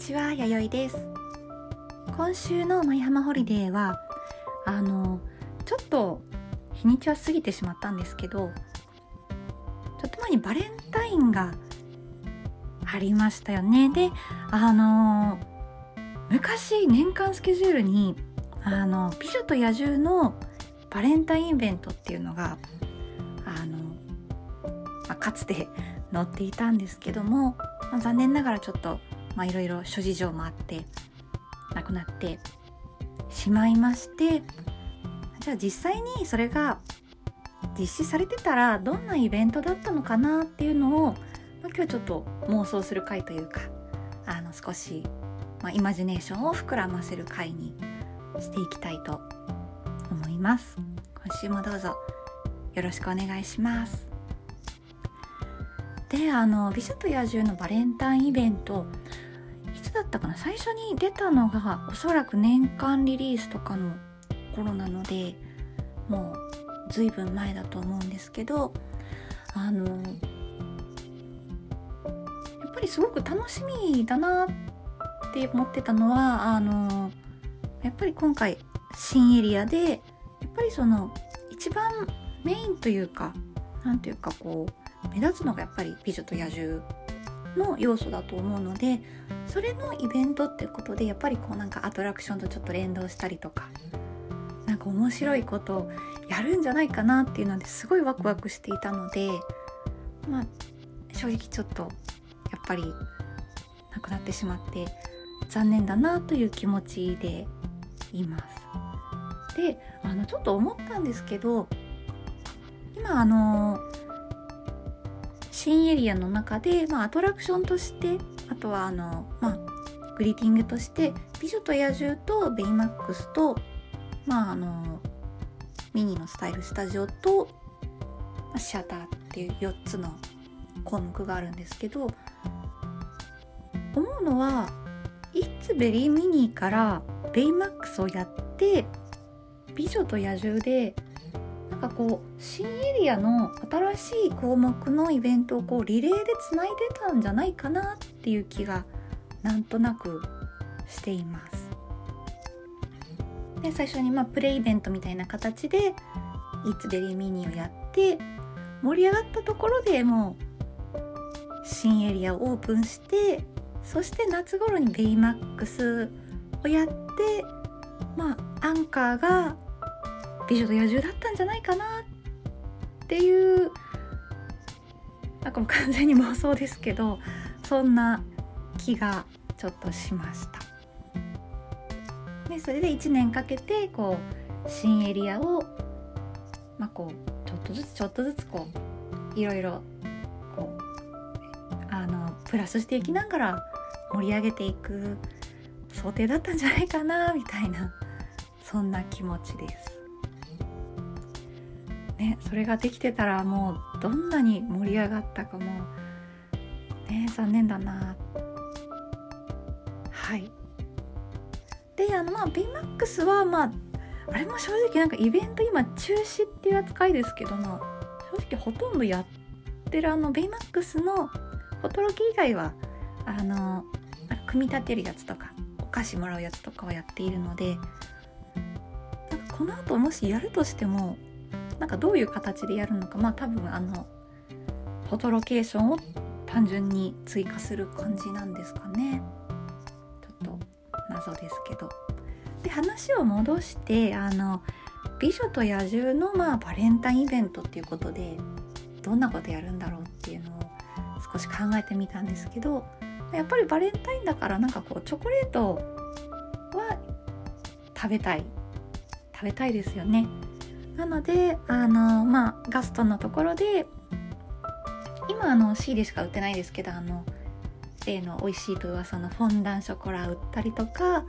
ちは弥生です。今週の舞浜ホリデーはあのちょっと日にちは過ぎてしまったんですけどちょっと前にバレンタインがありましたよね。であの昔年間スケジュールにあの美女と野獣のバレンタインイベントっていうのがあの、まあ、かつて載っていたんですけども、まあ、残念ながらちょっとまあいろいろ諸事情もあってなくなってしまいましてじゃあ実際にそれが実施されてたらどんなイベントだったのかなっていうのを、まあ、今日ちょっと妄想する回というかあの少し、まあ、イマジネーションを膨らませる回にしていきたいと思います。今週もどうぞよろしくお願いします。であの「美女と野獣」のバレンタインイベントつだったかな？最初に出たのがおそらく年間リリースとかの頃なのでもう随分前だと思うんですけどあのやっぱりすごく楽しみだなって思ってたのはあのやっぱり今回新エリアでやっぱりその一番メインというか何ていうかこう目立つのがやっぱり「美女と野獣」の要素だと思うのでそれのイベントっていうことでやっぱりこうなんかアトラクションとちょっと連動したりとかなんか面白いことをやるんじゃないかなっていうのですごいワクワクしていたのでまあ正直ちょっとやっぱりなくなってしまって残念だなという気持ちでいます。であのちょっと思ったんですけど今あの新エリアの中で、まあ、アトラクションとしてあとはあの、まあ、グリーティングとして「美女と野獣」とベイマックスと、まあ、あのミニのスタイルスタジオと、まあ、シアターっていう4つの項目があるんですけど思うのは「イッツベリーミニー」からベイマックスをやって「美女と野獣」でなんかこう新エリアの新しい項目のイベントをこうリレーでつないでたんじゃないかなっていう気がなんとなくしています。で最初にまあプレイイベントみたいな形で「いつベリーミニ」をやって盛り上がったところでもう新エリアをオープンしてそして夏頃にベイマックスをやってまあアンカーが美女と野獣だったんじゃないかなっていうなんかもう完全に妄想ですけどそんな気がちょっとしました。でそれで1年かけてこう新エリアを、まあ、こうちょっとずつちょっとずつこういろいろこうあのプラスしていきながら盛り上げていく想定だったんじゃないかなみたいなそんな気持ちです。ね、それができてたらもうどんなに盛り上がったかもね残念だな。はい。であのまあ BMAX はまああれも正直なんかイベント今中止っていう扱いですけども正直ほとんどやってるあの BMAX のフォトロキ以外はあの組み立てるやつとかお菓子もらうやつとかはやっているのでなんかこの後もしやるとしてもなんかどういう形でやるのかまあ多分あのフォトロケーションを単純に追加する感じなんですかね。ちょっと謎ですけど。で話を戻してあの美女と野獣のまあバレンタインイベントっていうことでどんなことやるんだろうっていうのを少し考えてみたんですけどやっぱりバレンタインだからなんかこうチョコレートは食べたい。食べたいですよね。なのであのまあガストのところで今あの C でしか売ってないですけどあの例の美味しいと噂のフォンダンショコラ売ったりとか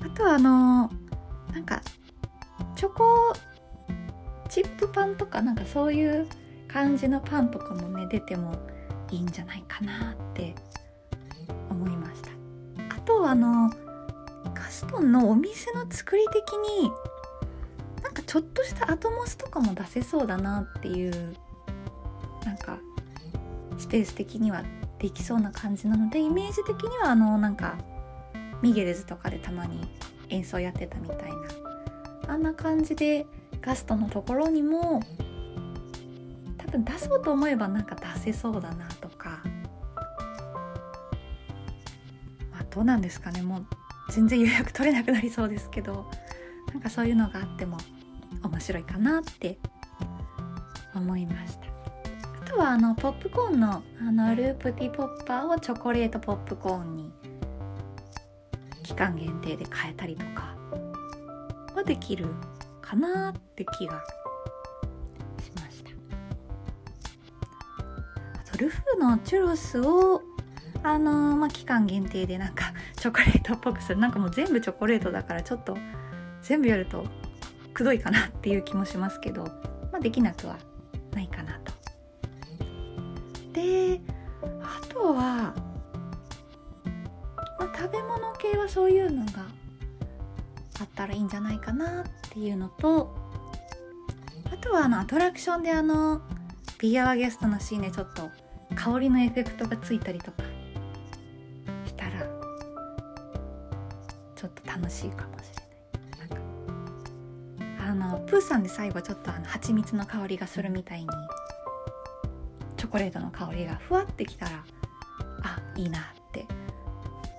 あとはあのなんかチョコチップパンとかなんかそういう感じのパンとかもね出てもいいんじゃないかなって思いました。あとはあのガストンのお店の作り的にちょっとしたアトモスとかも出せそうだなっていうなんかスペース的にはできそうな感じなのでイメージ的にはあのなんかミゲルズとかでたまに演奏やってたみたいなあんな感じでガストのところにも多分出そうと思えばなんか出せそうだなとかまあどうなんですかね。もう全然予約取れなくなりそうですけどなんかそういうのがあっても面白いかなって思いました。あとはあのポップコーンのあのループティポッパーをチョコレートポップコーンに期間限定で変えたりとかはできるかなって気がしました。あとルフのチュロスをあのー、まあ、期間限定でなんかチョコレートっぽくする。なんかもう全部チョコレートだからちょっと全部やるとくどいかなっていう気もしますけど、まあ、できなくはないかなと。であとは、まあ、食べ物系はそういうのがあったらいいんじゃないかなっていうのとあとはあのアトラクションであのビアワゲストのシーンでちょっと香りのエフェクトがついたりとかしたらちょっと楽しいかもプーさんで最後ちょっとあの蜂蜜の香りがするみたいにチョコレートの香りがふわってきたらあいいなって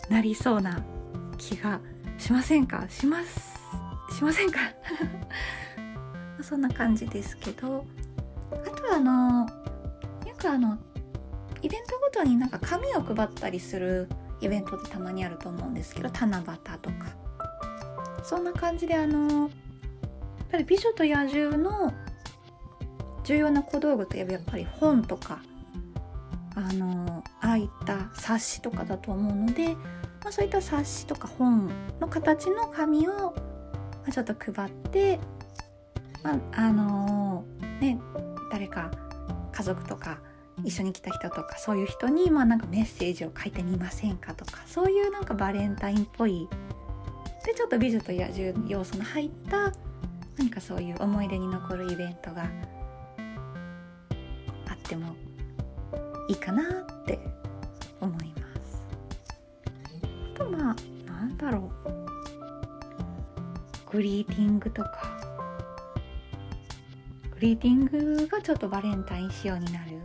なりそうな気がしませんか？します？しませんか？そんな感じですけどあとはあのよくあのイベントごとになんか紙を配ったりするイベントってたまにあると思うんですけど七夕とか。そんな感じであのぱり「美女と野獣」の重要な小道具といえばやっぱり本とかあのああいった冊子とかだと思うのでまあ、そういった冊子とか本の形の紙を、ちょっと配って、まあ、あのー、ね誰か家族とか一緒に来た人とかそういう人に、まあ、なんかメッセージを書いてみませんかとかそういうなんかバレンタインっぽい。でちょっと美女と野獣の要素の入った何かそういう思い出に残るイベントがあってもいいかなって思います。あ。とまあなんだろう。グリーティングとか。グリーティングがちょっとバレンタイン仕様になる。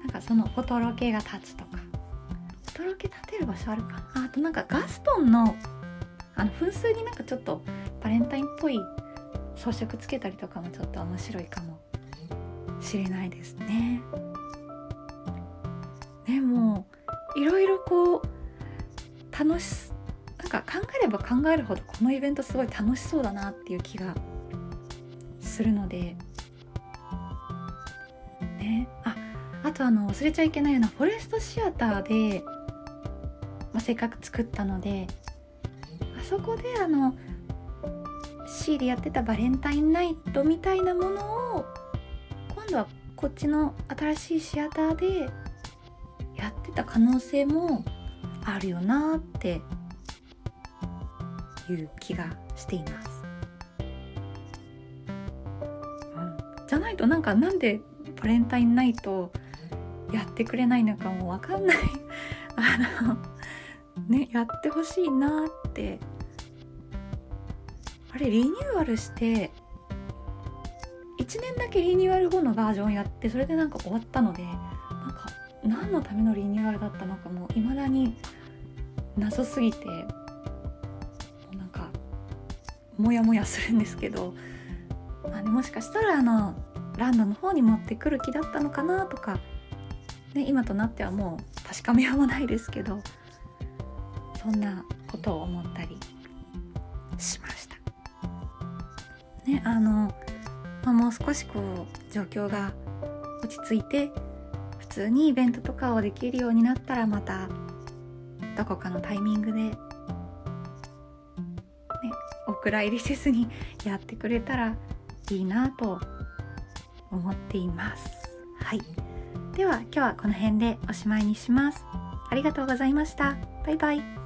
なんかそのフォトロケが立つとか。フォトロケ立てる場所あるか。なあとなんかガストンのあの噴水になんかちょっとバレンタインっぽい装飾つけたりとかもちょっと面白いかも。しれないですね。でもいろいろこう楽しなんか考えれば考えるほどこのイベントすごい楽しそうだなっていう気がするので。ね。ああとあの忘れちゃいけないようなフォレストシアターで、まあ、せっかく作ったのであそこであの C でやってたバレンタインナイトみたいなものを今度はこっちの新しいシアターでやってた可能性もあるよなっていう気がしています。うん、じゃないとなんかなんでバレンタインナイトやってくれないのかもわかんないあのねやってほしいなってれリニューアルして1年だけリニューアル後のバージョンやってそれでなんか終わったのでなんか何のためのリニューアルだったのかもいまだに謎すぎてもうなんかモヤモヤするんですけど、まあね、もしかしたらあのランドの方に持ってくる気だったのかなとか、ね、今となってはもう確かめようもないですけどそんなことを思ったりしました。ねあの、まあ、もう少しこう状況が落ち着いて普通にイベントとかをできるようになったらまたどこかのタイミングで、ね、お蔵入りせずに やってくれたらいいなと思っています。はい。では今日はこの辺でおしまいにします。ありがとうございました。バイバイ。